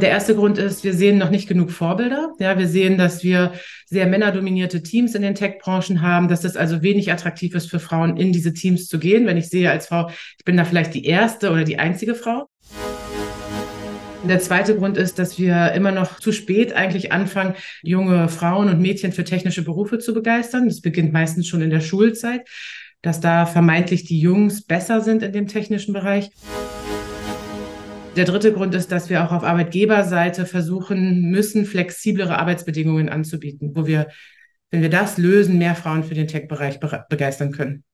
Der erste Grund ist, wir sehen noch nicht genug Vorbilder. Ja, wir sehen, dass wir sehr männerdominierte Teams in den Tech-Branchen haben, dass es also wenig attraktiv ist für Frauen, in diese Teams zu gehen. Wenn ich sehe als Frau, ich bin da vielleicht die erste oder die einzige Frau. Der zweite Grund ist, dass wir immer noch zu spät eigentlich anfangen, junge Frauen und Mädchen für technische Berufe zu begeistern. Das beginnt meistens schon in der Schulzeit, dass da vermeintlich die Jungs besser sind in dem technischen Bereich. Der dritte Grund ist, dass wir auch auf Arbeitgeberseite versuchen müssen, flexiblere Arbeitsbedingungen anzubieten, wo wir, wenn wir das lösen, mehr Frauen für den Tech-Bereich begeistern können.